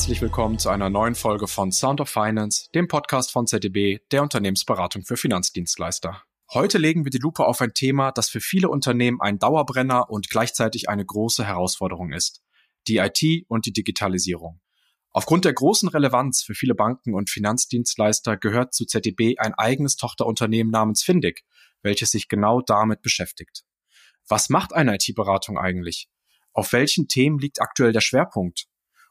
herzlich willkommen zu einer neuen Folge von Sound of Finance, dem Podcast von ZDB, der Unternehmensberatung für Finanzdienstleister. Heute legen wir die Lupe auf ein Thema, das für viele Unternehmen ein Dauerbrenner und gleichzeitig eine große Herausforderung ist. Die IT und die Digitalisierung. Aufgrund der großen Relevanz für viele Banken und Finanzdienstleister gehört zu ZDB ein eigenes Tochterunternehmen namens Findig, welches sich genau damit beschäftigt. Was macht eine IT-Beratung eigentlich? Auf welchen Themen liegt aktuell der Schwerpunkt?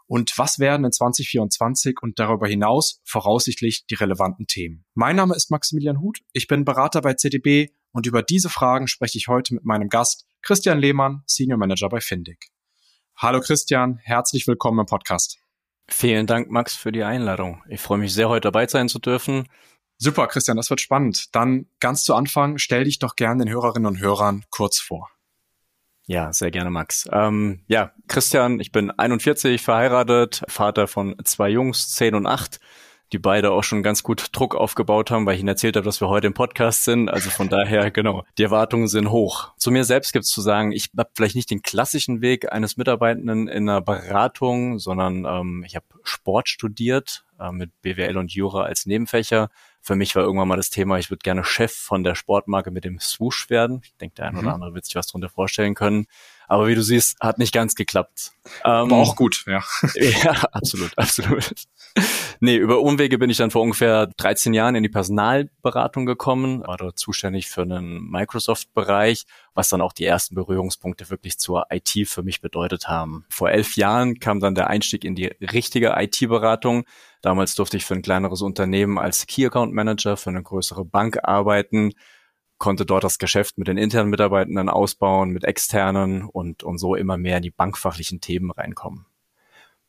Und was werden in 2024 und darüber hinaus voraussichtlich die relevanten Themen? Mein Name ist Maximilian Huth, ich bin Berater bei CDB und über diese Fragen spreche ich heute mit meinem Gast Christian Lehmann, Senior Manager bei Findig. Hallo Christian, herzlich willkommen im Podcast. Vielen Dank, Max, für die Einladung. Ich freue mich sehr, heute dabei sein zu dürfen. Super, Christian, das wird spannend. Dann ganz zu Anfang, stell dich doch gern den Hörerinnen und Hörern kurz vor. Ja, sehr gerne, Max. Ähm, ja, Christian, ich bin 41, verheiratet, Vater von zwei Jungs, 10 und 8 die beide auch schon ganz gut Druck aufgebaut haben, weil ich ihnen erzählt habe, dass wir heute im Podcast sind. Also von daher, genau, die Erwartungen sind hoch. Zu mir selbst gibt es zu sagen, ich habe vielleicht nicht den klassischen Weg eines Mitarbeitenden in einer Beratung, sondern ähm, ich habe Sport studiert äh, mit BWL und Jura als Nebenfächer. Für mich war irgendwann mal das Thema, ich würde gerne Chef von der Sportmarke mit dem Swoosh werden. Ich denke, der ein oder mhm. andere wird sich was darunter vorstellen können. Aber wie du siehst, hat nicht ganz geklappt. Ähm, War auch gut, ja. ja, absolut, absolut. Nee, über Umwege bin ich dann vor ungefähr 13 Jahren in die Personalberatung gekommen, war dort zuständig für einen Microsoft-Bereich, was dann auch die ersten Berührungspunkte wirklich zur IT für mich bedeutet haben. Vor elf Jahren kam dann der Einstieg in die richtige IT-Beratung. Damals durfte ich für ein kleineres Unternehmen als Key Account Manager für eine größere Bank arbeiten konnte dort das Geschäft mit den internen Mitarbeitenden ausbauen, mit externen und, und so immer mehr in die bankfachlichen Themen reinkommen.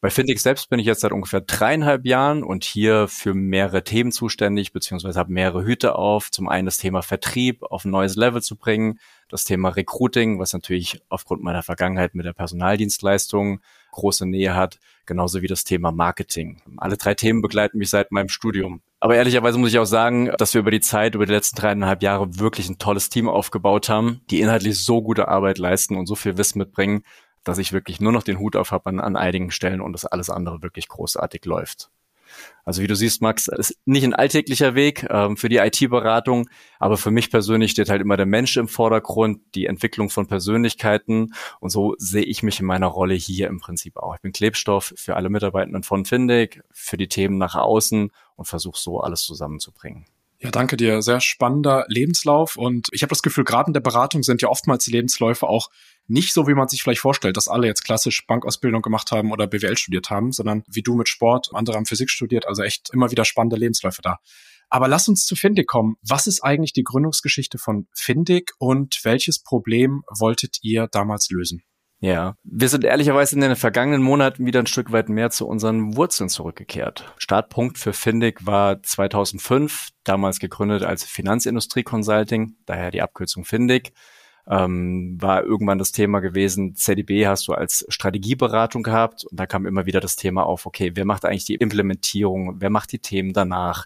Bei Fintech selbst bin ich jetzt seit ungefähr dreieinhalb Jahren und hier für mehrere Themen zuständig, beziehungsweise habe mehrere Hüte auf. Zum einen das Thema Vertrieb auf ein neues Level zu bringen, das Thema Recruiting, was natürlich aufgrund meiner Vergangenheit mit der Personaldienstleistung große Nähe hat, genauso wie das Thema Marketing. Alle drei Themen begleiten mich seit meinem Studium. Aber ehrlicherweise muss ich auch sagen, dass wir über die Zeit, über die letzten dreieinhalb Jahre wirklich ein tolles Team aufgebaut haben, die inhaltlich so gute Arbeit leisten und so viel Wissen mitbringen, dass ich wirklich nur noch den Hut auf habe an, an einigen Stellen und das alles andere wirklich großartig läuft. Also wie du siehst, Max, ist nicht ein alltäglicher Weg ähm, für die IT-Beratung, aber für mich persönlich steht halt immer der Mensch im Vordergrund, die Entwicklung von Persönlichkeiten und so sehe ich mich in meiner Rolle hier im Prinzip auch. Ich bin Klebstoff für alle Mitarbeitenden von Findig, für die Themen nach außen und versuche so alles zusammenzubringen. Ja, danke dir. Sehr spannender Lebenslauf. Und ich habe das Gefühl, gerade in der Beratung sind ja oftmals die Lebensläufe auch nicht so, wie man sich vielleicht vorstellt, dass alle jetzt klassisch Bankausbildung gemacht haben oder BWL studiert haben, sondern wie du mit Sport, andere haben Physik studiert, also echt immer wieder spannende Lebensläufe da. Aber lass uns zu Findig kommen. Was ist eigentlich die Gründungsgeschichte von Findig und welches Problem wolltet ihr damals lösen? Ja, wir sind ehrlicherweise in den vergangenen Monaten wieder ein Stück weit mehr zu unseren Wurzeln zurückgekehrt. Startpunkt für Findig war 2005, damals gegründet als Finanzindustrie Consulting, daher die Abkürzung Findig. Ähm, war irgendwann das Thema gewesen, ZDB hast du als Strategieberatung gehabt und da kam immer wieder das Thema auf, okay, wer macht eigentlich die Implementierung, wer macht die Themen danach?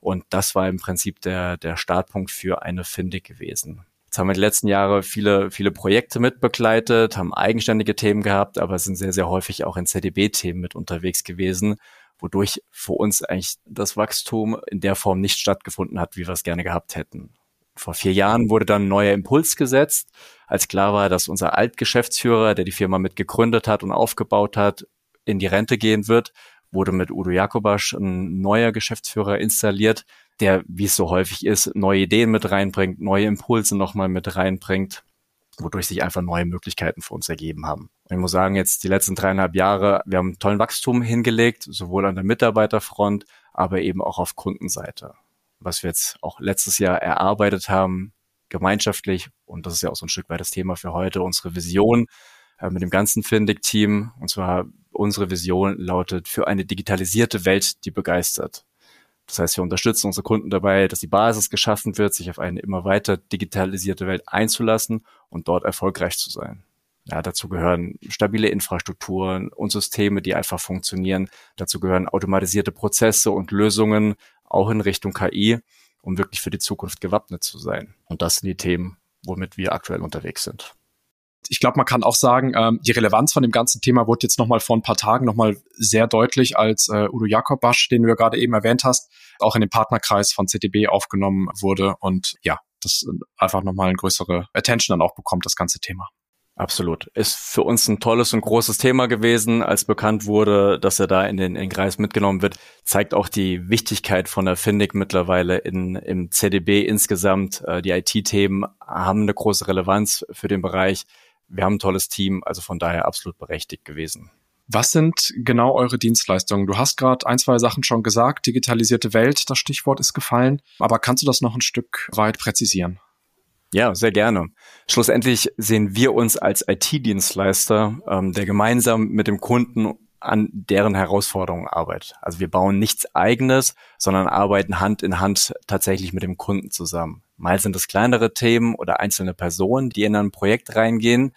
Und das war im Prinzip der, der Startpunkt für eine Findig gewesen. Jetzt haben wir die letzten Jahre viele, viele Projekte mitbegleitet, haben eigenständige Themen gehabt, aber sind sehr, sehr häufig auch in ZDB-Themen mit unterwegs gewesen, wodurch für uns eigentlich das Wachstum in der Form nicht stattgefunden hat, wie wir es gerne gehabt hätten. Vor vier Jahren wurde dann ein neuer Impuls gesetzt, als klar war, dass unser Altgeschäftsführer, der die Firma mit gegründet hat und aufgebaut hat, in die Rente gehen wird, wurde mit Udo Jakobasch ein neuer Geschäftsführer installiert, der, wie es so häufig ist, neue Ideen mit reinbringt, neue Impulse nochmal mit reinbringt, wodurch sich einfach neue Möglichkeiten für uns ergeben haben. Und ich muss sagen, jetzt die letzten dreieinhalb Jahre, wir haben tollen Wachstum hingelegt, sowohl an der Mitarbeiterfront, aber eben auch auf Kundenseite. Was wir jetzt auch letztes Jahr erarbeitet haben, gemeinschaftlich, und das ist ja auch so ein Stück weit das Thema für heute, unsere Vision äh, mit dem ganzen Findig-Team. Und zwar unsere Vision lautet für eine digitalisierte Welt, die begeistert. Das heißt, wir unterstützen unsere Kunden dabei, dass die Basis geschaffen wird, sich auf eine immer weiter digitalisierte Welt einzulassen und dort erfolgreich zu sein. Ja, dazu gehören stabile Infrastrukturen und Systeme, die einfach funktionieren. Dazu gehören automatisierte Prozesse und Lösungen, auch in Richtung KI, um wirklich für die Zukunft gewappnet zu sein. Und das sind die Themen, womit wir aktuell unterwegs sind. Ich glaube, man kann auch sagen, ähm, die Relevanz von dem ganzen Thema wurde jetzt nochmal vor ein paar Tagen nochmal sehr deutlich, als äh, Udo Jakobasch, den du ja gerade eben erwähnt hast, auch in den Partnerkreis von CTB aufgenommen wurde und ja, das einfach nochmal eine größere Attention dann auch bekommt, das ganze Thema. Absolut. Ist für uns ein tolles und großes Thema gewesen, als bekannt wurde, dass er da in den, in den Kreis mitgenommen wird. Zeigt auch die Wichtigkeit von der Findig mittlerweile in, im CDB insgesamt. Äh, die IT-Themen haben eine große Relevanz für den Bereich. Wir haben ein tolles Team, also von daher absolut berechtigt gewesen. Was sind genau eure Dienstleistungen? Du hast gerade ein, zwei Sachen schon gesagt. Digitalisierte Welt, das Stichwort ist gefallen. Aber kannst du das noch ein Stück weit präzisieren? Ja, sehr gerne. Schlussendlich sehen wir uns als IT-Dienstleister, ähm, der gemeinsam mit dem Kunden an deren Herausforderungen arbeitet. Also wir bauen nichts eigenes, sondern arbeiten Hand in Hand tatsächlich mit dem Kunden zusammen. Mal sind es kleinere Themen oder einzelne Personen, die in ein Projekt reingehen,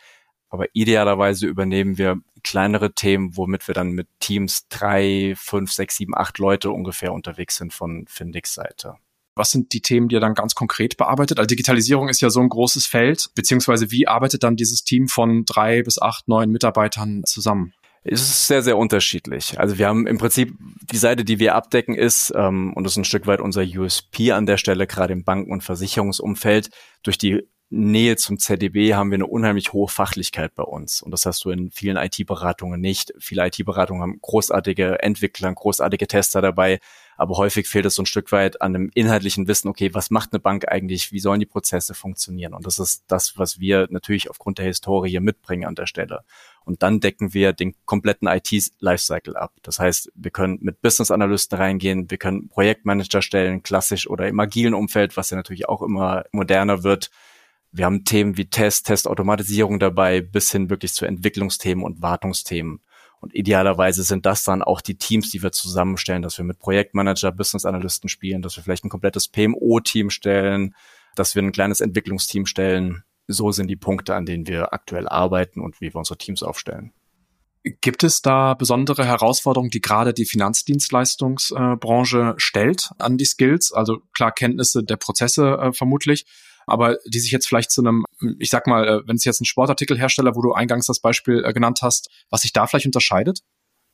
aber idealerweise übernehmen wir kleinere Themen, womit wir dann mit Teams drei, fünf, sechs, sieben, acht Leute ungefähr unterwegs sind von Findix Seite. Was sind die Themen, die ihr dann ganz konkret bearbeitet? Also Digitalisierung ist ja so ein großes Feld, beziehungsweise wie arbeitet dann dieses Team von drei bis acht, neun Mitarbeitern zusammen? Es ist sehr, sehr unterschiedlich. Also wir haben im Prinzip die Seite, die wir abdecken, ist, ähm, und das ist ein Stück weit unser USP an der Stelle, gerade im Banken- und Versicherungsumfeld, durch die Nähe zum ZDB haben wir eine unheimlich hohe Fachlichkeit bei uns. Und das hast du in vielen IT-Beratungen nicht. Viele IT-Beratungen haben großartige Entwickler, großartige Tester dabei. Aber häufig fehlt es so ein Stück weit an einem inhaltlichen Wissen, okay, was macht eine Bank eigentlich? Wie sollen die Prozesse funktionieren? Und das ist das, was wir natürlich aufgrund der Historie mitbringen an der Stelle. Und dann decken wir den kompletten IT-Lifecycle ab. Das heißt, wir können mit Business-Analysten reingehen, wir können Projektmanager stellen, klassisch oder im agilen Umfeld, was ja natürlich auch immer moderner wird wir haben Themen wie Test, Testautomatisierung dabei, bis hin wirklich zu Entwicklungsthemen und Wartungsthemen. Und idealerweise sind das dann auch die Teams, die wir zusammenstellen, dass wir mit Projektmanager, Business Analysten spielen, dass wir vielleicht ein komplettes PMO-Team stellen, dass wir ein kleines Entwicklungsteam stellen. So sind die Punkte, an denen wir aktuell arbeiten und wie wir unsere Teams aufstellen. Gibt es da besondere Herausforderungen, die gerade die Finanzdienstleistungsbranche stellt an die Skills? Also klar Kenntnisse der Prozesse äh, vermutlich, aber die sich jetzt vielleicht zu einem, ich sag mal, äh, wenn es jetzt ein Sportartikelhersteller, wo du eingangs das Beispiel äh, genannt hast, was sich da vielleicht unterscheidet?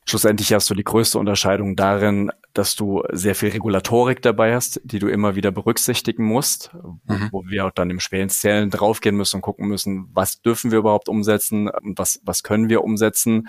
Schlussendlich hast du die größte Unterscheidung darin, dass du sehr viel Regulatorik dabei hast, die du immer wieder berücksichtigen musst, mhm. wo wir auch dann im schweren Zählen draufgehen müssen und gucken müssen, was dürfen wir überhaupt umsetzen und was, was können wir umsetzen.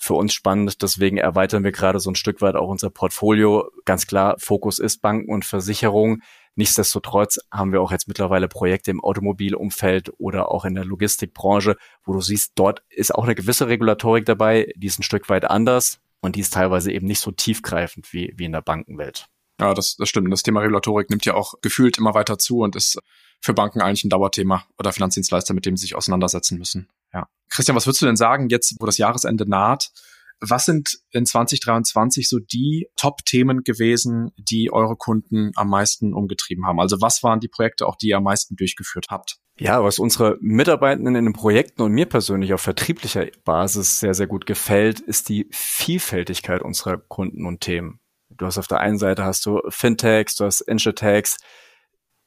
Für uns spannend, deswegen erweitern wir gerade so ein Stück weit auch unser Portfolio. Ganz klar, Fokus ist Banken und Versicherung. Nichtsdestotrotz haben wir auch jetzt mittlerweile Projekte im Automobilumfeld oder auch in der Logistikbranche, wo du siehst, dort ist auch eine gewisse Regulatorik dabei, die ist ein Stück weit anders und die ist teilweise eben nicht so tiefgreifend wie, wie in der Bankenwelt. Ja, das, das stimmt. Das Thema Regulatorik nimmt ja auch gefühlt immer weiter zu und ist für Banken eigentlich ein Dauerthema oder Finanzdienstleister, mit dem sie sich auseinandersetzen müssen. Ja. Christian, was würdest du denn sagen, jetzt, wo das Jahresende naht, was sind in 2023 so die Top-Themen gewesen, die eure Kunden am meisten umgetrieben haben? Also was waren die Projekte auch, die ihr am meisten durchgeführt habt? Ja, was unsere Mitarbeitenden in den Projekten und mir persönlich auf vertrieblicher Basis sehr, sehr gut gefällt, ist die Vielfältigkeit unserer Kunden und Themen. Du hast auf der einen Seite hast du Fintechs, du hast Insurtechs,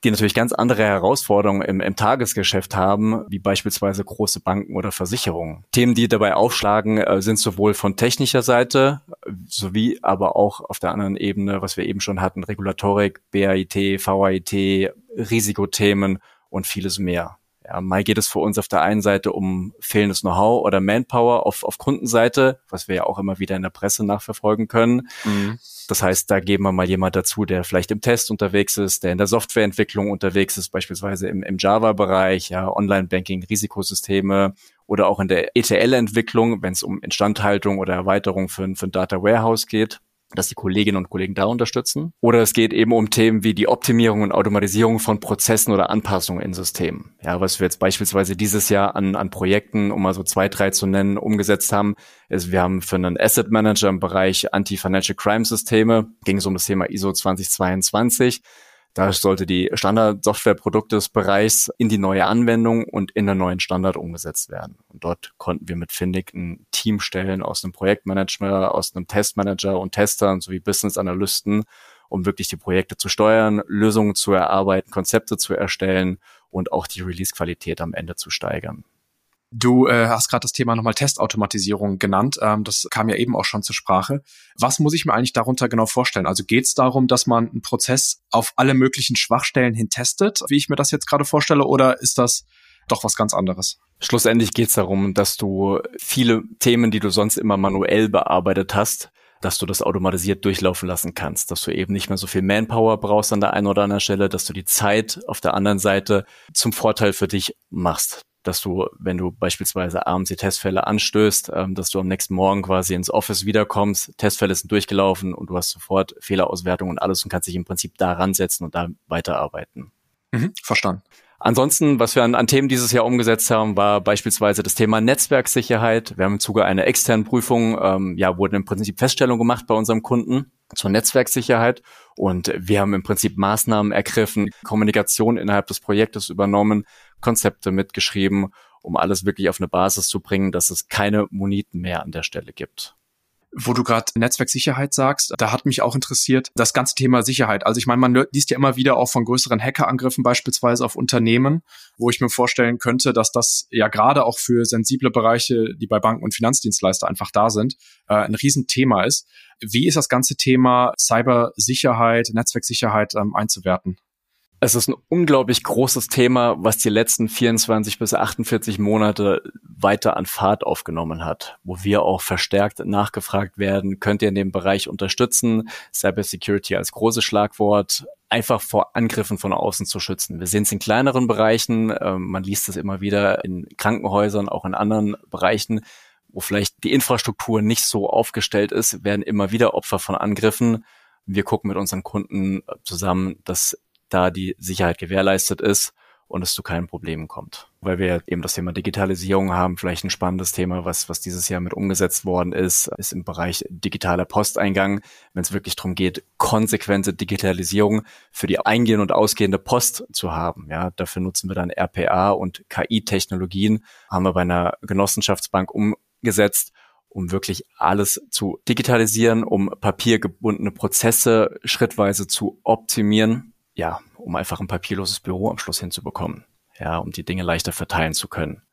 die natürlich ganz andere Herausforderungen im, im Tagesgeschäft haben, wie beispielsweise große Banken oder Versicherungen. Themen, die dabei aufschlagen, äh, sind sowohl von technischer Seite sowie aber auch auf der anderen Ebene, was wir eben schon hatten, Regulatorik, BAIT, VAIT, Risikothemen und vieles mehr. Ja, mal geht es für uns auf der einen Seite um fehlendes Know-how oder Manpower auf, auf Kundenseite, was wir ja auch immer wieder in der Presse nachverfolgen können. Mhm. Das heißt, da geben wir mal jemand dazu, der vielleicht im Test unterwegs ist, der in der Softwareentwicklung unterwegs ist, beispielsweise im, im Java-Bereich, ja, Online-Banking, Risikosysteme oder auch in der ETL-Entwicklung, wenn es um Instandhaltung oder Erweiterung für, für ein Data Warehouse geht dass die Kolleginnen und Kollegen da unterstützen. Oder es geht eben um Themen wie die Optimierung und Automatisierung von Prozessen oder Anpassungen in Systemen. Ja, was wir jetzt beispielsweise dieses Jahr an, an Projekten, um mal so zwei, drei zu nennen, umgesetzt haben, ist, wir haben für einen Asset Manager im Bereich Anti-Financial Crime Systeme, ging es um das Thema ISO 2022, da sollte die Standard-Software-Produkte des Bereichs in die neue Anwendung und in den neuen Standard umgesetzt werden. Und dort konnten wir mit Findig ein Team stellen aus einem Projektmanager, aus einem Testmanager und Testern sowie Business-Analysten, um wirklich die Projekte zu steuern, Lösungen zu erarbeiten, Konzepte zu erstellen und auch die Release-Qualität am Ende zu steigern. Du äh, hast gerade das Thema nochmal Testautomatisierung genannt. Ähm, das kam ja eben auch schon zur Sprache. Was muss ich mir eigentlich darunter genau vorstellen? Also geht es darum, dass man einen Prozess auf alle möglichen Schwachstellen hin testet, wie ich mir das jetzt gerade vorstelle, oder ist das doch was ganz anderes? Schlussendlich geht es darum, dass du viele Themen, die du sonst immer manuell bearbeitet hast, dass du das automatisiert durchlaufen lassen kannst, dass du eben nicht mehr so viel Manpower brauchst an der einen oder anderen Stelle, dass du die Zeit auf der anderen Seite zum Vorteil für dich machst dass du, wenn du beispielsweise abends die Testfälle anstößt, ähm, dass du am nächsten Morgen quasi ins Office wiederkommst, Testfälle sind durchgelaufen und du hast sofort Fehlerauswertung und alles und kannst dich im Prinzip da ransetzen und da weiterarbeiten. Mhm, verstanden. Ansonsten, was wir an, an, Themen dieses Jahr umgesetzt haben, war beispielsweise das Thema Netzwerksicherheit. Wir haben im Zuge einer externen Prüfung, ähm, ja, wurden im Prinzip Feststellungen gemacht bei unserem Kunden zur Netzwerksicherheit und wir haben im Prinzip Maßnahmen ergriffen, Kommunikation innerhalb des Projektes übernommen, Konzepte mitgeschrieben, um alles wirklich auf eine Basis zu bringen, dass es keine Moniten mehr an der Stelle gibt. Wo du gerade Netzwerksicherheit sagst, da hat mich auch interessiert das ganze Thema Sicherheit. Also ich meine, man liest ja immer wieder auch von größeren Hackerangriffen beispielsweise auf Unternehmen, wo ich mir vorstellen könnte, dass das ja gerade auch für sensible Bereiche, die bei Banken und Finanzdienstleister einfach da sind, äh, ein Riesenthema ist. Wie ist das ganze Thema Cybersicherheit, Netzwerksicherheit ähm, einzuwerten? Es ist ein unglaublich großes Thema, was die letzten 24 bis 48 Monate weiter an Fahrt aufgenommen hat, wo wir auch verstärkt nachgefragt werden, könnt ihr in dem Bereich unterstützen, Cybersecurity als großes Schlagwort, einfach vor Angriffen von außen zu schützen. Wir sehen es in kleineren Bereichen, ähm, man liest es immer wieder in Krankenhäusern, auch in anderen Bereichen, wo vielleicht die Infrastruktur nicht so aufgestellt ist, werden immer wieder Opfer von Angriffen. Wir gucken mit unseren Kunden zusammen, dass da die Sicherheit gewährleistet ist und es zu keinen Problemen kommt. Weil wir eben das Thema Digitalisierung haben, vielleicht ein spannendes Thema, was, was dieses Jahr mit umgesetzt worden ist, ist im Bereich digitaler Posteingang, wenn es wirklich darum geht, konsequente Digitalisierung für die eingehende und ausgehende Post zu haben. Ja, dafür nutzen wir dann RPA und KI-Technologien, haben wir bei einer Genossenschaftsbank umgesetzt um wirklich alles zu digitalisieren, um papiergebundene Prozesse schrittweise zu optimieren ja, um einfach ein papierloses Büro am Schluss hinzubekommen. Ja, um die Dinge leichter verteilen zu können.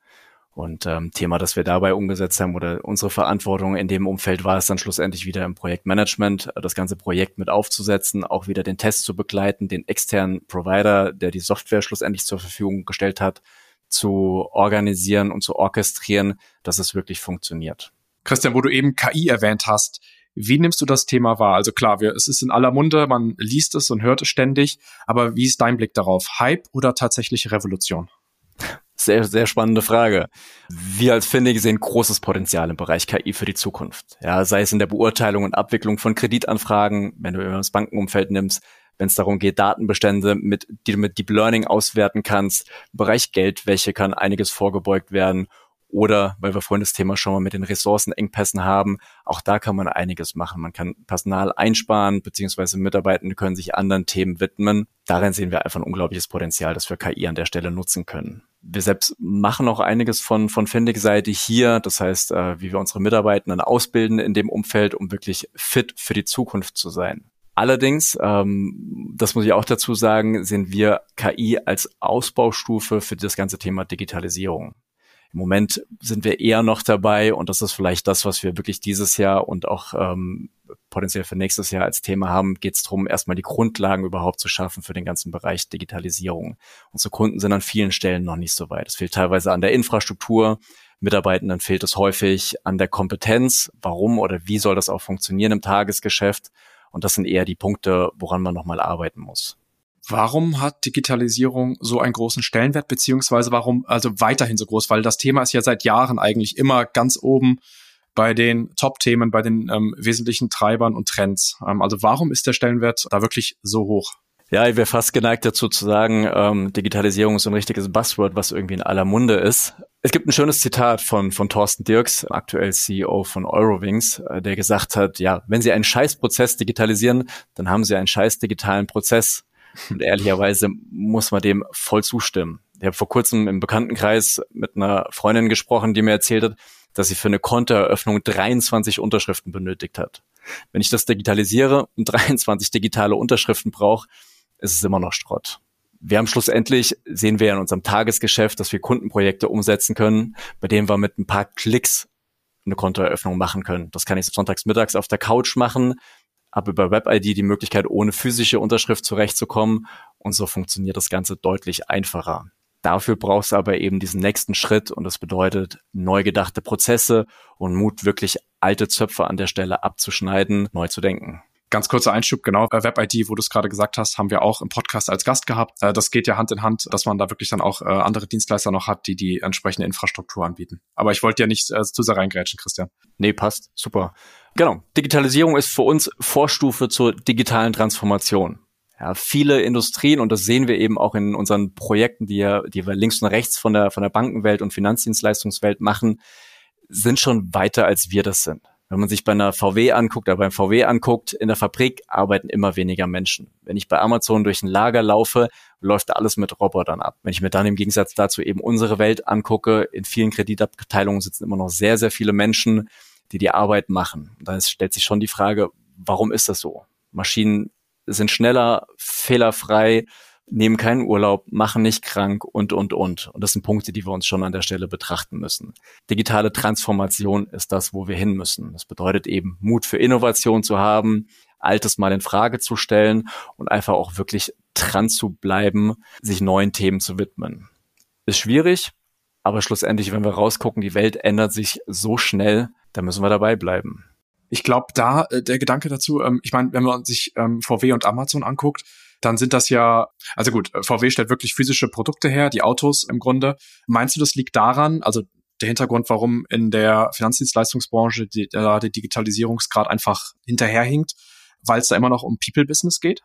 Und ähm, Thema, das wir dabei umgesetzt haben oder unsere Verantwortung in dem Umfeld war es dann schlussendlich wieder im Projektmanagement, das ganze Projekt mit aufzusetzen, auch wieder den Test zu begleiten, den externen Provider, der die Software schlussendlich zur Verfügung gestellt hat, zu organisieren und zu orchestrieren, dass es wirklich funktioniert. Christian, wo du eben KI erwähnt hast, wie nimmst du das Thema wahr? Also klar, wir, es ist in aller Munde, man liest es und hört es ständig, aber wie ist dein Blick darauf? Hype oder tatsächliche Revolution? Sehr, sehr spannende Frage. Wir als Findig sehen großes Potenzial im Bereich KI für die Zukunft. Ja, sei es in der Beurteilung und Abwicklung von Kreditanfragen, wenn du das Bankenumfeld nimmst, wenn es darum geht, Datenbestände, mit, die du mit Deep Learning auswerten kannst. Im Bereich Geldwäsche kann einiges vorgebeugt werden oder, weil wir vorhin das Thema schon mal mit den Ressourcenengpässen haben, auch da kann man einiges machen. Man kann Personal einsparen, beziehungsweise Mitarbeitende können sich anderen Themen widmen. Darin sehen wir einfach ein unglaubliches Potenzial, das wir KI an der Stelle nutzen können. Wir selbst machen auch einiges von, von Findig-Seite hier. Das heißt, äh, wie wir unsere Mitarbeitenden ausbilden in dem Umfeld, um wirklich fit für die Zukunft zu sein. Allerdings, ähm, das muss ich auch dazu sagen, sehen wir KI als Ausbaustufe für das ganze Thema Digitalisierung. Im Moment sind wir eher noch dabei und das ist vielleicht das, was wir wirklich dieses Jahr und auch ähm, potenziell für nächstes Jahr als Thema haben, geht es darum, erstmal die Grundlagen überhaupt zu schaffen für den ganzen Bereich Digitalisierung. Unsere Kunden sind an vielen Stellen noch nicht so weit. Es fehlt teilweise an der Infrastruktur, Mitarbeitenden fehlt es häufig an der Kompetenz. Warum oder wie soll das auch funktionieren im Tagesgeschäft? Und das sind eher die Punkte, woran man nochmal arbeiten muss. Warum hat Digitalisierung so einen großen Stellenwert, beziehungsweise warum also weiterhin so groß? Weil das Thema ist ja seit Jahren eigentlich immer ganz oben bei den Top-Themen, bei den ähm, wesentlichen Treibern und Trends. Ähm, also warum ist der Stellenwert da wirklich so hoch? Ja, ich wäre fast geneigt dazu zu sagen, ähm, Digitalisierung ist ein richtiges Buzzword, was irgendwie in aller Munde ist. Es gibt ein schönes Zitat von, von Thorsten Dirks, aktuell CEO von Eurowings, äh, der gesagt hat, ja, wenn Sie einen Scheißprozess digitalisieren, dann haben Sie einen scheiß digitalen Prozess. Und ehrlicherweise muss man dem voll zustimmen. Ich habe vor kurzem im Bekanntenkreis mit einer Freundin gesprochen, die mir erzählt hat, dass sie für eine Kontoeröffnung 23 Unterschriften benötigt hat. Wenn ich das digitalisiere und 23 digitale Unterschriften brauche, ist es immer noch Schrott. Wir haben schlussendlich, sehen wir in unserem Tagesgeschäft, dass wir Kundenprojekte umsetzen können, bei denen wir mit ein paar Klicks eine Kontoeröffnung machen können. Das kann ich sonntags mittags auf der Couch machen, habe über WebID die Möglichkeit, ohne physische Unterschrift zurechtzukommen und so funktioniert das Ganze deutlich einfacher. Dafür brauchst du aber eben diesen nächsten Schritt und das bedeutet neu gedachte Prozesse und Mut, wirklich alte Zöpfe an der Stelle abzuschneiden, neu zu denken. Ganz kurzer Einschub, genau, äh, WebID, wo du es gerade gesagt hast, haben wir auch im Podcast als Gast gehabt. Äh, das geht ja Hand in Hand, dass man da wirklich dann auch äh, andere Dienstleister noch hat, die die entsprechende Infrastruktur anbieten. Aber ich wollte ja nicht zu sehr reingrätschen, Christian. Nee, passt. Super. Genau. Digitalisierung ist für uns Vorstufe zur digitalen Transformation. Ja, viele Industrien, und das sehen wir eben auch in unseren Projekten, die, ja, die wir links und rechts von der, von der Bankenwelt und Finanzdienstleistungswelt machen, sind schon weiter als wir das sind. Wenn man sich bei einer VW anguckt oder beim VW anguckt, in der Fabrik arbeiten immer weniger Menschen. Wenn ich bei Amazon durch ein Lager laufe, läuft alles mit Robotern ab. Wenn ich mir dann im Gegensatz dazu eben unsere Welt angucke, in vielen Kreditabteilungen sitzen immer noch sehr, sehr viele Menschen, die die Arbeit machen. Da stellt sich schon die Frage, warum ist das so? Maschinen sind schneller, fehlerfrei, nehmen keinen Urlaub, machen nicht krank und, und, und. Und das sind Punkte, die wir uns schon an der Stelle betrachten müssen. Digitale Transformation ist das, wo wir hin müssen. Das bedeutet eben, Mut für Innovation zu haben, Altes mal in Frage zu stellen und einfach auch wirklich dran zu bleiben, sich neuen Themen zu widmen. Ist schwierig, aber schlussendlich, wenn wir rausgucken, die Welt ändert sich so schnell, da müssen wir dabei bleiben. Ich glaube, da äh, der Gedanke dazu, ähm, ich meine, wenn man sich ähm, VW und Amazon anguckt, dann sind das ja, also gut, VW stellt wirklich physische Produkte her, die Autos im Grunde. Meinst du, das liegt daran, also der Hintergrund, warum in der Finanzdienstleistungsbranche die, der, der Digitalisierungsgrad einfach hinterherhinkt, weil es da immer noch um People-Business geht?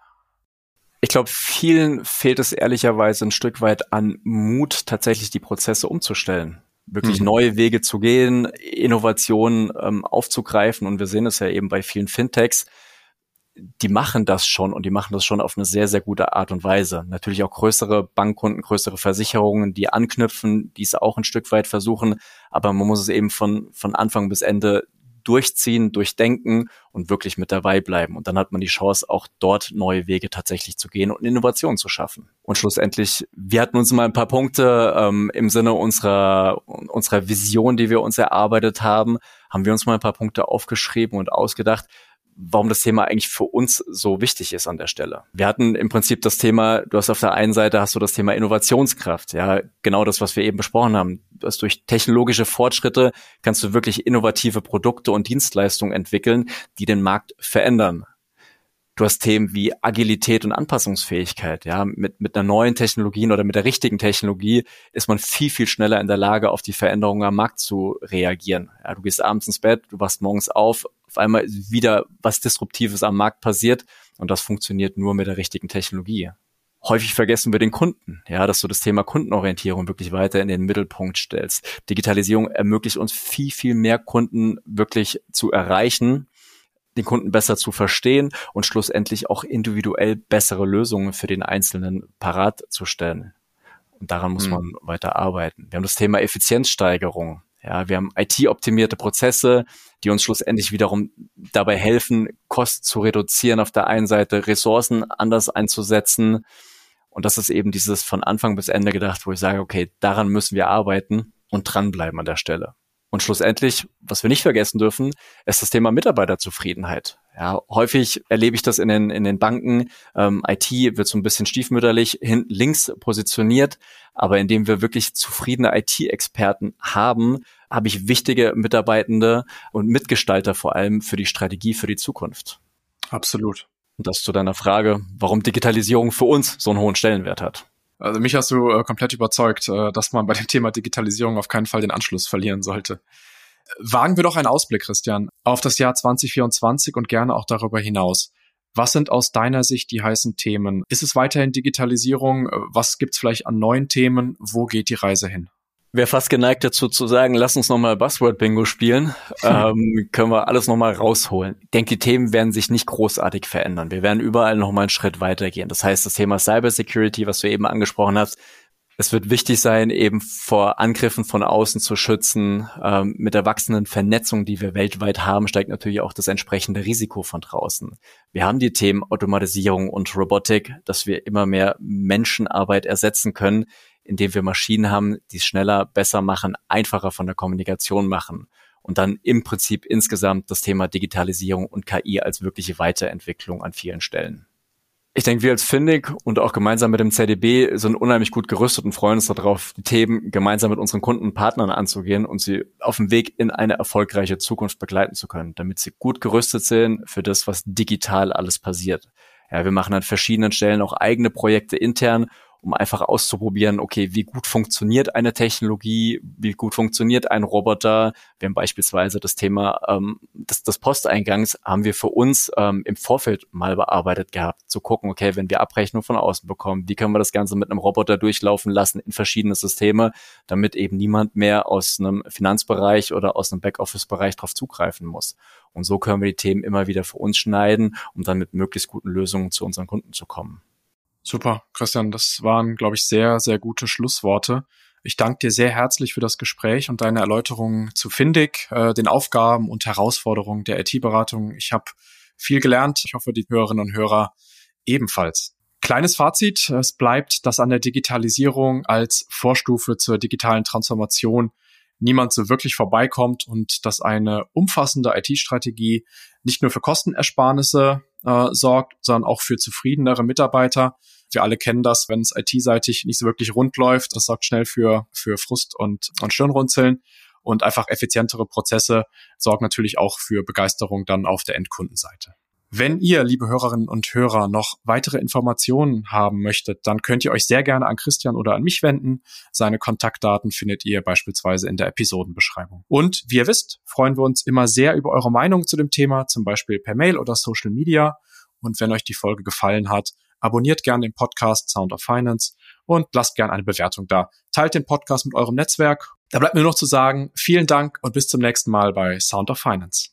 Ich glaube, vielen fehlt es ehrlicherweise ein Stück weit an Mut, tatsächlich die Prozesse umzustellen wirklich mhm. neue Wege zu gehen, Innovationen ähm, aufzugreifen. Und wir sehen es ja eben bei vielen Fintechs, die machen das schon und die machen das schon auf eine sehr, sehr gute Art und Weise. Natürlich auch größere Bankkunden, größere Versicherungen, die anknüpfen, die es auch ein Stück weit versuchen. Aber man muss es eben von, von Anfang bis Ende durchziehen, durchdenken und wirklich mit dabei bleiben. Und dann hat man die Chance, auch dort neue Wege tatsächlich zu gehen und Innovationen zu schaffen. Und schlussendlich, wir hatten uns mal ein paar Punkte ähm, im Sinne unserer, unserer Vision, die wir uns erarbeitet haben, haben wir uns mal ein paar Punkte aufgeschrieben und ausgedacht, warum das Thema eigentlich für uns so wichtig ist an der Stelle. Wir hatten im Prinzip das Thema, du hast auf der einen Seite hast du das Thema Innovationskraft, ja, genau das, was wir eben besprochen haben. Du hast durch technologische Fortschritte kannst du wirklich innovative Produkte und Dienstleistungen entwickeln, die den Markt verändern. Du hast Themen wie Agilität und Anpassungsfähigkeit. Ja, mit, mit einer neuen Technologie oder mit der richtigen Technologie ist man viel, viel schneller in der Lage, auf die Veränderungen am Markt zu reagieren. Ja, du gehst abends ins Bett, du wachst morgens auf, auf einmal wieder was Disruptives am Markt passiert und das funktioniert nur mit der richtigen Technologie. Häufig vergessen wir den Kunden, ja, dass du das Thema Kundenorientierung wirklich weiter in den Mittelpunkt stellst. Digitalisierung ermöglicht uns viel, viel mehr Kunden wirklich zu erreichen den Kunden besser zu verstehen und schlussendlich auch individuell bessere Lösungen für den Einzelnen parat zu stellen. Und daran muss mhm. man weiter arbeiten. Wir haben das Thema Effizienzsteigerung. Ja, wir haben IT-optimierte Prozesse, die uns schlussendlich wiederum dabei helfen, Kosten zu reduzieren auf der einen Seite, Ressourcen anders einzusetzen. Und das ist eben dieses von Anfang bis Ende gedacht, wo ich sage, okay, daran müssen wir arbeiten und dranbleiben an der Stelle. Und schlussendlich, was wir nicht vergessen dürfen, ist das Thema Mitarbeiterzufriedenheit. Ja, häufig erlebe ich das in den, in den Banken. Ähm, IT wird so ein bisschen stiefmütterlich hinten links positioniert. Aber indem wir wirklich zufriedene IT-Experten haben, habe ich wichtige Mitarbeitende und Mitgestalter vor allem für die Strategie für die Zukunft. Absolut. Und das zu deiner Frage, warum Digitalisierung für uns so einen hohen Stellenwert hat. Also mich hast du äh, komplett überzeugt, äh, dass man bei dem Thema Digitalisierung auf keinen Fall den Anschluss verlieren sollte. Wagen wir doch einen Ausblick, Christian, auf das Jahr 2024 und gerne auch darüber hinaus. Was sind aus deiner Sicht die heißen Themen? Ist es weiterhin Digitalisierung? Was gibt's vielleicht an neuen Themen? Wo geht die Reise hin? wäre fast geneigt dazu zu sagen, lass uns nochmal Buzzword-Bingo spielen. ähm, können wir alles nochmal rausholen. Ich denke, die Themen werden sich nicht großartig verändern. Wir werden überall nochmal einen Schritt weitergehen. Das heißt, das Thema Cybersecurity, was du eben angesprochen hast, Es wird wichtig sein, eben vor Angriffen von außen zu schützen. Ähm, mit der wachsenden Vernetzung, die wir weltweit haben, steigt natürlich auch das entsprechende Risiko von draußen. Wir haben die Themen Automatisierung und Robotik, dass wir immer mehr Menschenarbeit ersetzen können, indem wir Maschinen haben, die es schneller, besser machen, einfacher von der Kommunikation machen. Und dann im Prinzip insgesamt das Thema Digitalisierung und KI als wirkliche Weiterentwicklung an vielen Stellen. Ich denke, wir als Findig und auch gemeinsam mit dem ZDB sind unheimlich gut gerüstet und freuen uns darauf, die Themen gemeinsam mit unseren Kunden und Partnern anzugehen und sie auf dem Weg in eine erfolgreiche Zukunft begleiten zu können, damit sie gut gerüstet sind für das, was digital alles passiert. Ja, wir machen an verschiedenen Stellen auch eigene Projekte intern, um einfach auszuprobieren, okay, wie gut funktioniert eine Technologie, wie gut funktioniert ein Roboter. Wir haben beispielsweise das Thema ähm, des, des Posteingangs haben wir für uns ähm, im Vorfeld mal bearbeitet gehabt, zu gucken, okay, wenn wir Abrechnung von außen bekommen, wie können wir das Ganze mit einem Roboter durchlaufen lassen in verschiedene Systeme, damit eben niemand mehr aus einem Finanzbereich oder aus einem Backoffice-Bereich darauf zugreifen muss. Und so können wir die Themen immer wieder für uns schneiden, um dann mit möglichst guten Lösungen zu unseren Kunden zu kommen. Super, Christian, das waren, glaube ich, sehr, sehr gute Schlussworte. Ich danke dir sehr herzlich für das Gespräch und deine Erläuterungen zu Findig, äh, den Aufgaben und Herausforderungen der IT-Beratung. Ich habe viel gelernt. Ich hoffe, die Hörerinnen und Hörer ebenfalls. Kleines Fazit, es bleibt, dass an der Digitalisierung als Vorstufe zur digitalen Transformation niemand so wirklich vorbeikommt und dass eine umfassende IT-Strategie nicht nur für Kostenersparnisse äh, sorgt, sondern auch für zufriedenere Mitarbeiter. Wir alle kennen das, wenn es IT-seitig nicht so wirklich rund läuft. Das sorgt schnell für, für Frust und, und Stirnrunzeln. Und einfach effizientere Prozesse sorgen natürlich auch für Begeisterung dann auf der Endkundenseite. Wenn ihr, liebe Hörerinnen und Hörer, noch weitere Informationen haben möchtet, dann könnt ihr euch sehr gerne an Christian oder an mich wenden. Seine Kontaktdaten findet ihr beispielsweise in der Episodenbeschreibung. Und wie ihr wisst, freuen wir uns immer sehr über eure Meinung zu dem Thema, zum Beispiel per Mail oder Social Media. Und wenn euch die Folge gefallen hat, abonniert gerne den Podcast Sound of Finance und lasst gerne eine Bewertung da. Teilt den Podcast mit eurem Netzwerk. Da bleibt mir noch zu sagen, vielen Dank und bis zum nächsten Mal bei Sound of Finance.